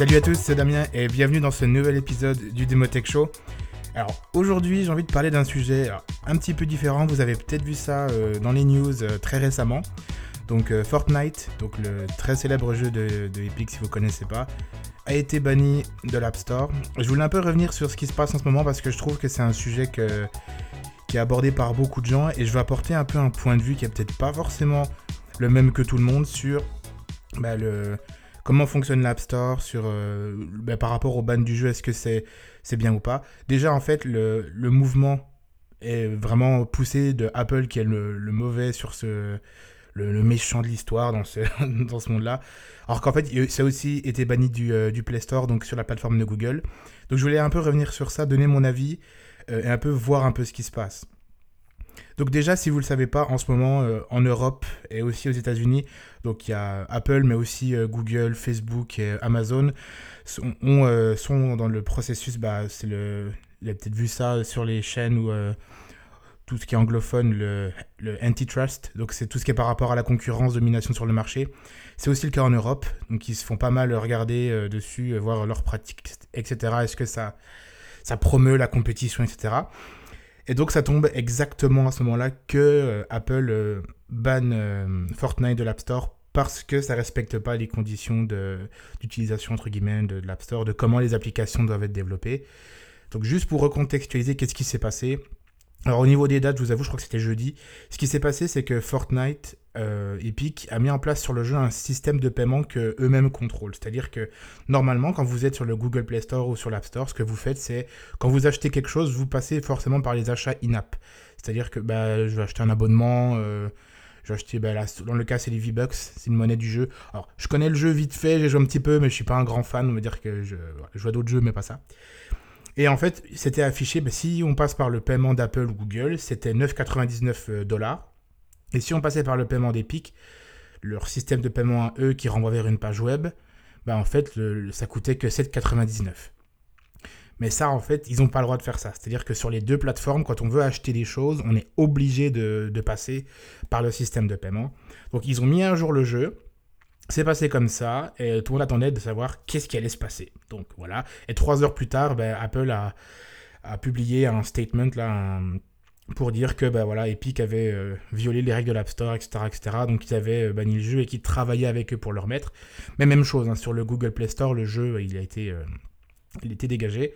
Salut à tous, c'est Damien et bienvenue dans ce nouvel épisode du Demotech Show. Alors aujourd'hui j'ai envie de parler d'un sujet un petit peu différent, vous avez peut-être vu ça euh, dans les news euh, très récemment. Donc euh, Fortnite, donc le très célèbre jeu de, Epic si vous connaissez pas, a été banni de l'App Store. Je voulais un peu revenir sur ce qui se passe en ce moment parce que je trouve que c'est un sujet qui est abordé par beaucoup de gens et je vais apporter un peu un point de vue qui est peut-être pas forcément le même que tout le monde sur bah, le, comment fonctionne l'App Store sur, euh, bah, par rapport au ban du jeu, est-ce que c'est c'est bien ou pas? Déjà, en fait, le, le, mouvement est vraiment poussé de Apple qui est le, le mauvais sur ce. Le, méchant de l'histoire dans ce, dans ce monde-là. Alors qu'en fait, ça a aussi été banni du, euh, du, Play Store, donc sur la plateforme de Google. Donc je voulais un peu revenir sur ça, donner mon avis euh, et un peu voir un peu ce qui se passe. Donc déjà, si vous ne le savez pas, en ce moment, euh, en Europe et aussi aux États-Unis, donc il y a Apple, mais aussi euh, Google, Facebook et Amazon sont, euh, dans le processus, bah, c'est le, vous avez peut-être vu ça sur les chaînes ou tout ce qui est anglophone, le, le antitrust, donc c'est tout ce qui est par rapport à la concurrence, domination sur le marché. C'est aussi le cas en Europe, donc ils se font pas mal regarder dessus, voir leurs pratiques, etc. Est-ce que ça, ça promeut la compétition, etc. Et donc ça tombe exactement à ce moment-là que euh, Apple euh, banne euh, Fortnite de l'App Store parce que ça respecte pas les conditions d'utilisation entre guillemets de, de l'App Store, de comment les applications doivent être développées. Donc juste pour recontextualiser, qu'est-ce qui s'est passé Alors au niveau des dates, je vous avoue, je crois que c'était jeudi. Ce qui s'est passé, c'est que Fortnite euh, Epic a mis en place sur le jeu un système de paiement que eux-mêmes contrôlent. C'est-à-dire que normalement, quand vous êtes sur le Google Play Store ou sur l'App Store, ce que vous faites, c'est quand vous achetez quelque chose, vous passez forcément par les achats in-app. C'est-à-dire que bah, je vais acheter un abonnement. Euh, je vais acheter, bah, dans le cas, c'est les V-Bucks, c'est une monnaie du jeu. Alors, je connais le jeu vite fait, j'ai joué un petit peu, mais je suis pas un grand fan. On va dire que je, je à d'autres jeux, mais pas ça. Et en fait, c'était affiché, bah, si on passe par le paiement d'Apple ou Google, c'était 9,99 euh, dollars. Et si on passait par le paiement d'Epic, leur système de paiement à eux qui renvoie vers une page web, bah en fait, ça coûtait que 7,99. Mais ça, en fait, ils n'ont pas le droit de faire ça. C'est-à-dire que sur les deux plateformes, quand on veut acheter des choses, on est obligé de, passer par le système de paiement. Donc, ils ont mis un jour le jeu. C'est passé comme ça, et tout le monde attendait de savoir qu'est-ce qui allait se passer. Donc voilà. Et trois heures plus tard, ben, Apple a, a, publié un statement, là, pour dire que bah, voilà, Epic avait euh, violé les règles de l'App Store, etc., etc. Donc ils avaient euh, banni le jeu et qu'ils travaillaient avec eux pour le remettre. Mais même chose, hein, sur le Google Play Store, le jeu, il a été, euh, il était dégagé.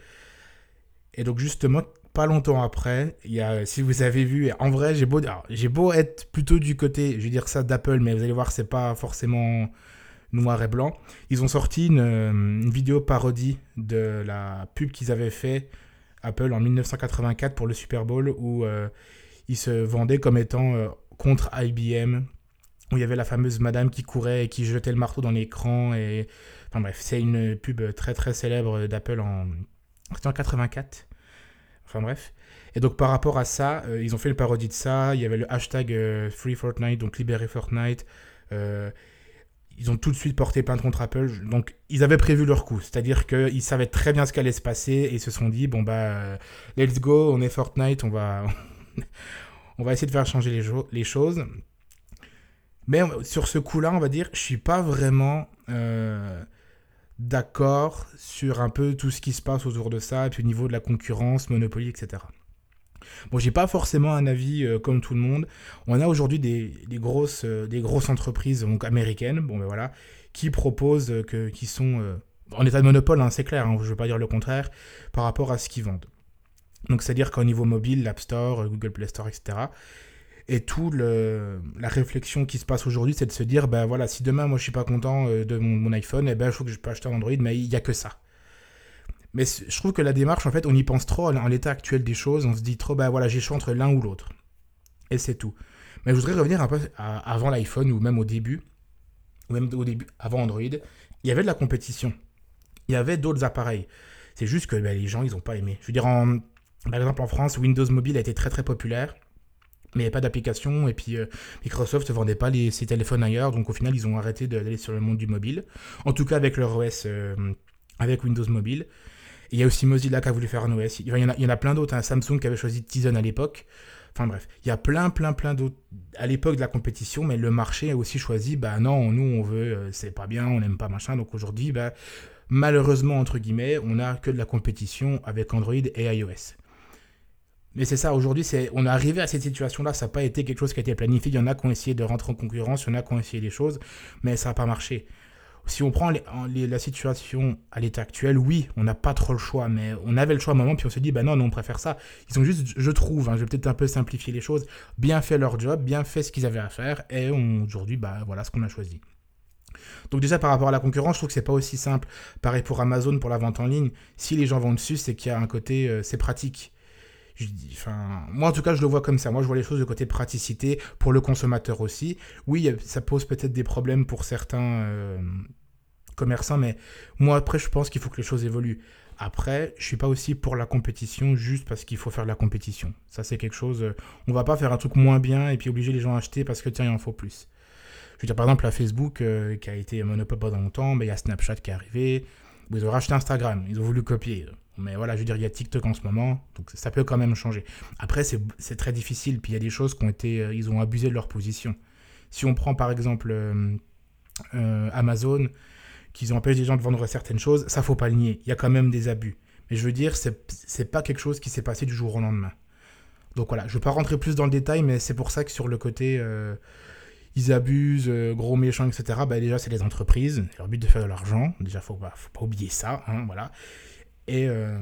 Et donc justement, pas longtemps après, il y a, si vous avez vu, en vrai, j'ai beau, être plutôt du côté, je vais dire ça d'Apple, mais vous allez voir, c'est pas forcément noir et blanc. Ils ont sorti une, vidéo parodie de la pub qu'ils avaient fait Apple en 1984 pour le Super Bowl où euh, il se vendait comme étant euh, contre IBM, où il y avait la fameuse madame qui courait et qui jetait le marteau dans l'écran. Et... Enfin bref, c'est une pub très très célèbre d'Apple en... en 84. Enfin bref. Et donc par rapport à ça, euh, ils ont fait le parodie de ça. Il y avait le hashtag Free Fortnite, donc libérer Fortnite ils ont tout de suite porté plainte contre Apple. Donc, ils avaient prévu leur coup. C'est-à-dire qu'ils savaient très bien ce qu'allait se passer et se sont dit, bon, bah, let's go, on est Fortnite, on va, on va essayer de faire changer les, les choses. Mais sur ce coup-là, on va dire, je suis pas vraiment euh, d'accord sur un peu tout ce qui se passe autour de ça, puis au niveau de la concurrence, Monopoly, etc. Bon, j'ai pas forcément un avis euh, comme tout le monde. On a aujourd'hui des, grosses, euh, grosses entreprises américaines, bon ben voilà, qui proposent euh, qui sont en état de monopole, hein, c'est clair. Hein, je ne veux pas dire le contraire par rapport à ce qu'ils vendent. Donc c'est-à-dire qu'au niveau mobile, l'App Store, Google Play Store, etc. Et tout le, la réflexion qui se passe aujourd'hui, c'est de se dire, ben voilà, si demain moi je suis pas content de mon, iPhone, eh ben je faut que je peux acheter un Android, mais il n'y a que ça. Mais je trouve que la démarche, en fait, on y pense trop en l'état actuel des choses. On se dit trop, bah voilà, j'ai choix entre l'un ou l'autre. Et c'est tout. Mais je voudrais revenir un peu avant l'iPhone ou même au début, ou même au début, avant Android. Il y avait de la compétition. Il y avait d'autres appareils. C'est juste que bah, les gens, ils n'ont pas aimé. Je veux dire, en, par exemple, en France, Windows Mobile a été très très populaire mais il n'y avait pas d'application et puis euh, Microsoft ne vendait pas les, ses téléphones ailleurs, donc au final ils ont arrêté d'aller sur le monde du mobile. En tout cas avec leur OS, euh, avec Windows Mobile. Il y a aussi Mozilla qui a voulu faire un OS. Il y en a, y en a plein d'autres. Hein. Samsung qui avait choisi Tizen à l'époque. Enfin bref, il y a plein, plein, plein d'autres. À l'époque de la compétition, mais le marché a aussi choisi, bah non, nous on veut, euh, c'est pas bien, on n'aime pas machin. Donc aujourd'hui, bah, malheureusement, entre guillemets, on n'a que de la compétition avec Android et iOS. Mais c'est ça, aujourd'hui, on est arrivé à cette situation-là, ça n'a pas été quelque chose qui a été planifié. Il y en a qui ont essayé de rentrer en concurrence, il y en a qui ont essayé des choses, mais ça n'a pas marché si on prend la situation à l'état actuel, oui, on n'a pas trop le choix, mais on avait le choix à un moment, puis on s'est dit, bah non, non, on préfère ça. Ils ont juste, je trouve, hein, je vais peut-être un peu simplifier les choses, bien fait leur job, bien fait ce qu'ils avaient à faire, et aujourd'hui, bah voilà ce qu'on a choisi. Donc déjà par rapport à la concurrence, je trouve que c'est pas aussi simple. Pareil pour Amazon pour la vente en ligne. Si les gens vont dessus, c'est qu'il y a un côté, euh, c'est pratique. Moi en tout cas, je le vois comme ça. Moi, je vois les choses de côté praticité pour le consommateur aussi. Oui, ça pose peut-être des problèmes pour certains euh, commerçants, mais moi après, je pense qu'il faut que les choses évoluent. Après, je suis pas aussi pour la compétition juste parce qu'il faut faire de la compétition. Ça, c'est quelque chose. Euh, on va pas faire un truc moins bien et puis obliger les gens à acheter parce que tiens, il en faut plus. Je veux dire, par exemple, la Facebook euh, qui a été monopole pendant longtemps, mais il y a Snapchat qui est arrivé. Ils ont racheté Instagram, ils ont voulu copier. Mais voilà, je veux dire, il y a TikTok en ce moment, donc ça peut quand même changer. Après, c'est très difficile, puis il y a des choses qui ont été. Euh, ils ont abusé de leur position. Si on prend par exemple euh, euh, Amazon, qu'ils empêchent les gens de vendre certaines choses, ça faut pas le nier. Il y a quand même des abus. Mais je veux dire, c'est pas quelque chose qui s'est passé du jour au lendemain. Donc voilà, je ne veux pas rentrer plus dans le détail, mais c'est pour ça que sur le côté ils abusent, gros méchants, etc. Bah déjà, c'est les entreprises. Leur but de faire de l'argent. Déjà, faut pas, faut pas oublier ça. Hein, voilà. Et euh,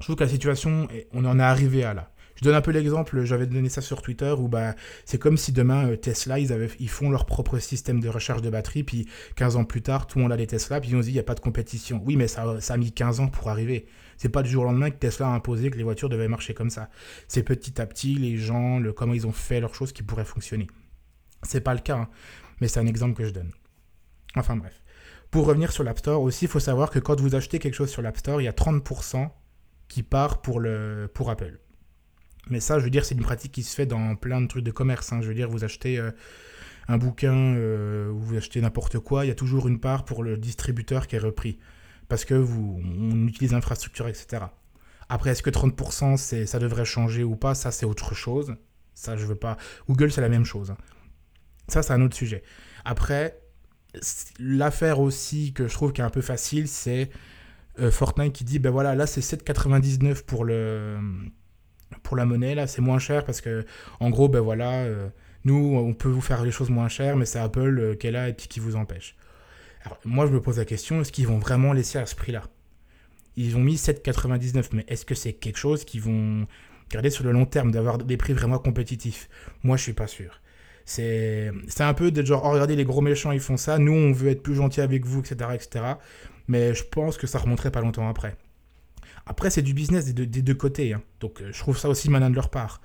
je trouve que la situation, on en est arrivé à là. Je donne un peu l'exemple, j'avais donné ça sur Twitter, où bah, c'est comme si demain euh, Tesla, ils, font leur propre système de recharge de batterie, puis 15 ans plus tard, tout le monde a des Tesla, puis ils ont dit il n'y a pas de compétition. Oui, mais ça, ça a mis 15 ans pour arriver. C'est pas du jour au lendemain que Tesla a imposé que les voitures devaient marcher comme ça. C'est petit à petit les gens, comment ils ont fait leurs choses qui pourraient fonctionner. C'est pas le cas, hein, mais c'est un exemple que je donne. Enfin bref. Pour revenir sur l'App Store aussi, il faut savoir que quand vous achetez quelque chose sur l'App Store, il y a 30% qui part pour, le, pour Apple. Mais ça, je veux dire, c'est une pratique qui se fait dans plein de trucs de commerce. Hein. Je veux dire, vous achetez euh, un bouquin euh, ou vous achetez n'importe quoi, il y a toujours une part pour le distributeur qui est repris. Parce que vous, on utilise l'infrastructure, etc. Après, est-ce que 30% c'est, ça devrait changer ou pas? Ça, c'est autre chose. Ça, je veux pas. Google, c'est la même chose. Hein. Ça, c'est un autre sujet. Après, L'affaire aussi que je trouve qui est un peu facile, c'est euh, Fortnite qui dit ben voilà, là c'est 7,99 pour le pour la monnaie là, c'est moins cher parce que en gros ben voilà, euh, nous on peut vous faire les choses moins chères, mais c'est Apple euh, qui est là et puis qui vous empêche. Alors moi je me pose la question, est-ce qu'ils vont vraiment laisser à ce prix-là? Ils ont mis 7,99, mais est-ce que c'est quelque chose qu'ils vont garder sur le long terme, d'avoir des prix vraiment compétitifs? Moi je suis pas sûr. C'est un peu de genre, oh, regardez, les gros méchants, ils font ça, nous, on veut être plus gentils avec vous, etc., etc. Mais je pense que ça remonterait pas longtemps après. Après, c'est du business des deux, côtés, hein. donc euh, je trouve ça aussi malin de leur part.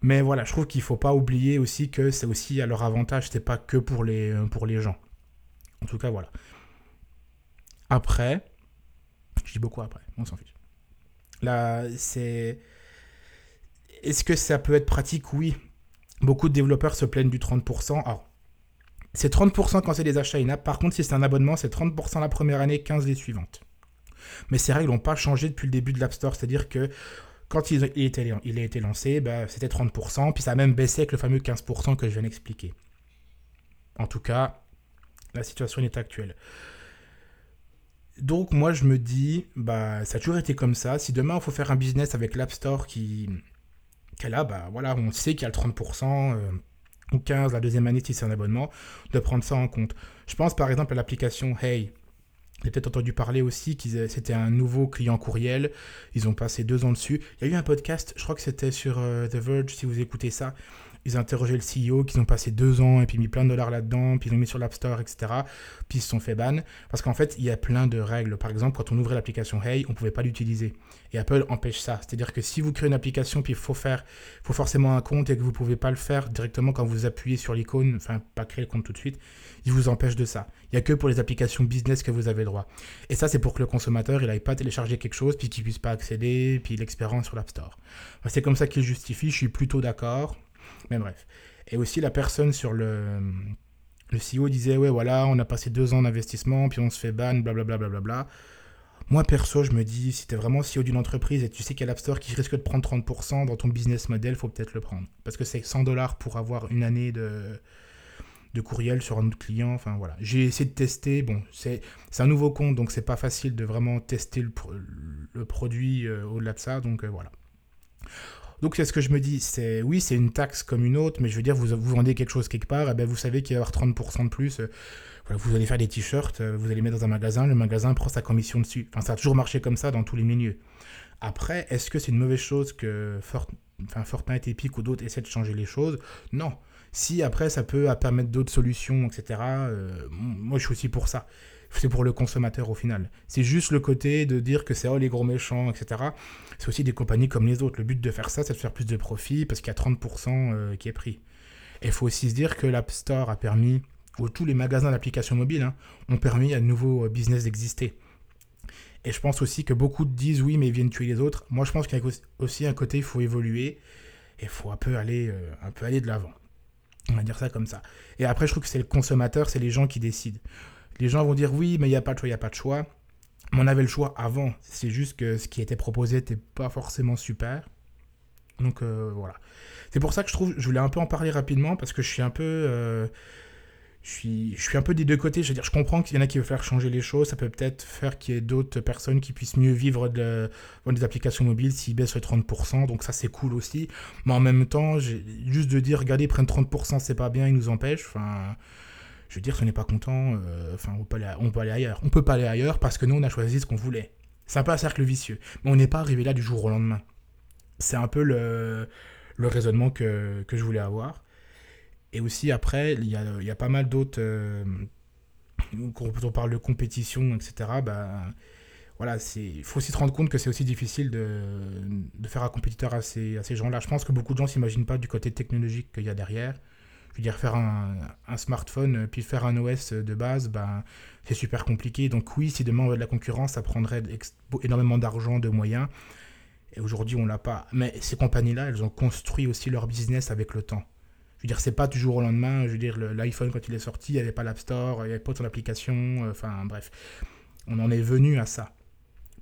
Mais voilà, je trouve qu'il faut pas oublier aussi que c'est aussi à leur avantage, c'est pas que pour les, euh, pour les gens. En tout cas, voilà. Après, je dis beaucoup après, on s'en fiche. Là, c'est. Est-ce que ça peut être pratique? Oui. Beaucoup de développeurs se plaignent du 30%. Alors, c'est 30% quand c'est des achats in-app. Par contre, si c'est un abonnement, c'est 30% la première année, 15 les suivantes. Mais ces règles n'ont pas changé depuis le début de l'App Store. C'est-à-dire que quand il, il, a été lancé, bah, c'était 30%, puis ça a même baissé avec le fameux 15% que je viens d'expliquer. En tout cas, la situation est actuelle. Donc moi je me dis, bah ça a toujours été comme ça. Si demain il faut faire un business avec l'App Store qui, a, bah on sait qu'il y a le 30%, euh, ou 15% la deuxième année si c'est un abonnement, de prendre ça en compte. Je pense par exemple à l'application Hey. J'ai peut-être entendu parler aussi que c'était un nouveau client courriel. Ils ont passé deux ans dessus. Il y a eu un podcast, je crois que c'était sur euh, The Verge, si vous écoutez ça, ils ont interrogé le CEO, qu'ils ont passé deux ans et puis mis plein de dollars là-dedans, puis ils l'ont mis sur l'App Store, etc. Puis ils se sont fait ban. Parce qu'en fait, il y a plein de règles. Par exemple, quand on ouvrait l'application Hey, on ne pouvait pas l'utiliser. Et Apple empêche ça. C'est-à-dire que si vous créez une application, puis il faut faire, faut forcément un compte et que vous ne pouvez pas le faire directement quand vous appuyez sur l'icône, enfin, pas créer le compte tout de suite, ils vous empêchent de ça. Il n'y a que pour les applications business que vous avez le droit. Et ça, c'est pour que le consommateur, il n'aille pas télécharger quelque chose, puis qu'il puisse pas accéder, puis l'expérience sur l'App Store. c'est comme ça qu'il justifie. Je suis plutôt d'accord. Mais bref. Et aussi, la personne sur le, le CEO disait Ouais, voilà, on a passé deux ans d'investissement, puis on se fait ban, blablabla. Bla, bla, Moi, perso, je me dis, si tu es vraiment CEO d'une entreprise et tu sais qu'il y a l'App Store qui risque de prendre 30% dans ton business model, faut peut-être le prendre. Parce que c'est 100 dollars pour avoir une année de, de courriel sur un autre client. Enfin voilà. J'ai essayé de tester. Bon, c'est un nouveau compte, donc c'est pas facile de vraiment tester le, le produit euh, au-delà de ça. Donc euh, voilà. Donc c'est ce que je me dis, c'est oui, c'est une taxe comme une autre, mais je veux dire, vous, vous vendez quelque chose quelque part, et eh ben vous savez qu'il va y avoir 30% de plus. Euh, vous allez faire des t-shirts, euh, vous allez mettre dans un magasin, le magasin prend sa commission dessus. Enfin, ça a toujours marché comme ça dans tous les milieux. Après, est-ce que c'est une mauvaise chose que enfin, Fortnite, Epic ou d'autres essaient de changer les choses? Non. Si après ça peut permettre d'autres solutions, etc., euh, moi je suis aussi pour ça. C'est pour le consommateur au final. C'est juste le côté de dire que c'est oh les gros méchants, etc. C'est aussi des compagnies comme les autres. Le but de faire ça, c'est de faire plus de profit parce qu'il y a 30% euh, qui est pris. Et il faut aussi se dire que l'App Store a permis où tous les magasins d'applications mobiles hein, ont permis à de nouveaux euh, business d'exister. Et je pense aussi que beaucoup disent oui, mais ils viennent tuer les autres. Moi, je pense qu'il y a aussi un côté, il faut évoluer et il faut un peu aller, euh, un peu aller de l'avant. On va dire ça comme ça. Et après, je trouve que c'est le consommateur, c'est les gens qui décident. Les gens vont dire oui, mais il n'y a pas de choix, il n'y a pas de choix. Mais on avait le choix avant. C'est juste que ce qui était proposé n'était pas forcément super. Donc euh, voilà. C'est pour ça que je trouve, je voulais un peu en parler rapidement parce que je suis un peu je suis, je suis un peu des deux côtés. Je veux dire, je comprends qu'il y en a qui veulent faire changer les choses. Ça peut peut-être faire qu'il y ait d'autres personnes qui puissent mieux vivre de, des applications mobiles s'ils baissent les 30%. Donc ça, c'est cool aussi. Mais en même temps, juste de dire, regardez, ils prennent 30%, c'est pas bien, ils nous empêchent. Enfin, je veux dire, si on n'est pas content, euh, enfin, on, peut aller, on ailleurs. On peut pas aller ailleurs parce que nous, on a choisi ce qu'on voulait. C'est un peu un cercle vicieux. Mais on n'est pas arrivé là du jour au lendemain. C'est un peu le, raisonnement que, je voulais avoir. Et aussi, après, il y a, pas mal d'autres. Euh, quand on parle de compétition, etc., bah, voilà, il faut aussi se rendre compte que c'est aussi difficile de, faire un compétiteur à ces, à ces gens-là. Je pense que beaucoup de gens ne s'imaginent pas du côté technologique qu'il y a derrière. Je veux dire, faire un, smartphone puis faire un OS de base, bah, c'est super compliqué. Donc oui, si demain on avait de la concurrence, ça prendrait énormément d'argent, de moyens. Et aujourd'hui, on l'a pas. Mais ces compagnies-là, elles ont construit aussi leur business avec le temps. Je veux dire, c'est pas toujours au lendemain. Je veux dire, l'iPhone, quand il est sorti, il n'y avait pas l'App Store, il n'y avait pas ton application. Euh, enfin, bref. On en est venu à ça.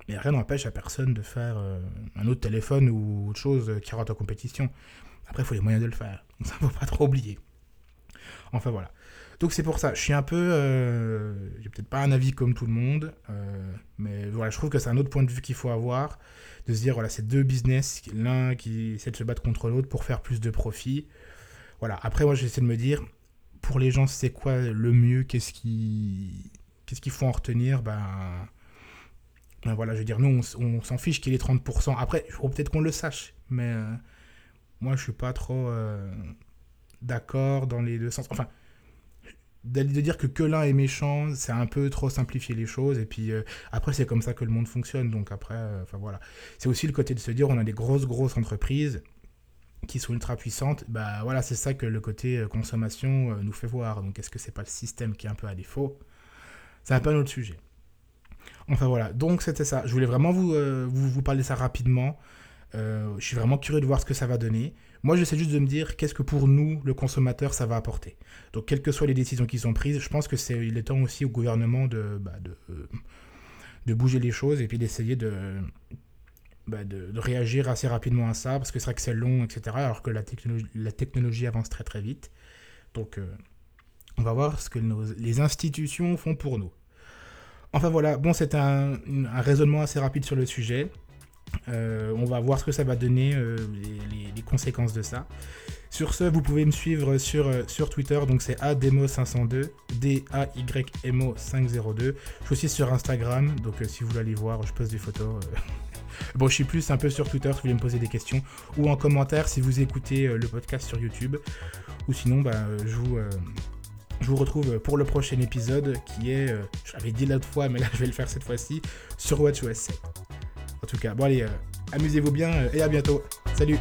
Mais rien n'empêche à personne de faire euh, un autre téléphone ou autre chose qui rentre en compétition. Après, il faut les moyens de le faire. Ça ne faut pas trop oublier. Enfin, voilà. Donc, c'est pour ça. Je suis un peu. Euh, j'ai peut-être pas un avis comme tout le monde. mais voilà, je trouve que c'est un autre point de vue qu'il faut avoir. De se dire, voilà, c'est deux business. L'un qui essaie de se battre contre l'autre pour faire plus de profit. Voilà. Après, moi, j'essaie de me dire, pour les gens, c'est quoi le mieux? Qu'est-ce qui, qu'est-ce qu'il faut en retenir? Ben, ben, voilà, je veux dire, nous, on, s'en fiche qu'il ait 30%. Après, il faut peut-être qu'on le sache, mais euh, moi, je suis pas trop euh, d'accord dans les deux sens. Enfin, de, dire que que l'un est méchant, c'est un peu trop simplifier les choses. Et puis euh, après, c'est comme ça que le monde fonctionne. Donc après, enfin voilà. C'est aussi le côté de se dire, on a des grosses, grosses entreprises qui sont ultra puissantes, bah voilà, c'est ça que le côté euh, consommation euh, nous fait voir. Donc est-ce que c'est pas le système qui est un peu à défaut? Un peu un autre sujet. Enfin voilà, donc c'était ça. Je voulais vraiment vous, euh, vous, vous, parler ça rapidement. Je suis vraiment curieux de voir ce que ça va donner. Moi, j'essaie juste de me dire qu'est-ce que pour nous, le consommateur, ça va apporter. Donc, quelles que soient les décisions qui sont prises, je pense que c'est il est temps aussi au gouvernement de, bah, de, de bouger les choses et puis d'essayer de, bah, de, réagir assez rapidement à ça, parce que c'est vrai que c'est long, etc., alors que la technologie, la technologie avance très très vite. Donc euh, on va voir ce que les institutions font pour nous. Enfin voilà, bon c'est un, raisonnement assez rapide sur le sujet. Euh, on va voir ce que ça va donner, euh, les, conséquences de ça. Sur ce, vous pouvez me suivre sur, sur Twitter, donc c'est ADEMO502, D-A-Y-M-O-502. Je suis aussi sur Instagram, donc si vous voulez aller voir, je poste des photos. Bon, je suis plus un peu sur Twitter si vous voulez me poser des questions ou en commentaire si vous écoutez euh, le podcast sur YouTube. Ou sinon, bah, euh, je, vous, euh, je vous retrouve pour le prochain épisode qui est, je l'avais dit l'autre fois, mais là je vais le faire cette fois-ci, sur WatchOS 7. En tout cas, bon allez, amusez-vous bien et à bientôt. Salut